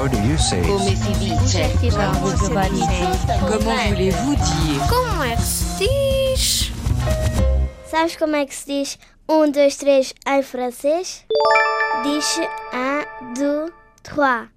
How do you say Comment voulez-vous dire Comment est-ce Sabes como é que se diz 1, 2, 3 em francês? Diz 1, 2, 3.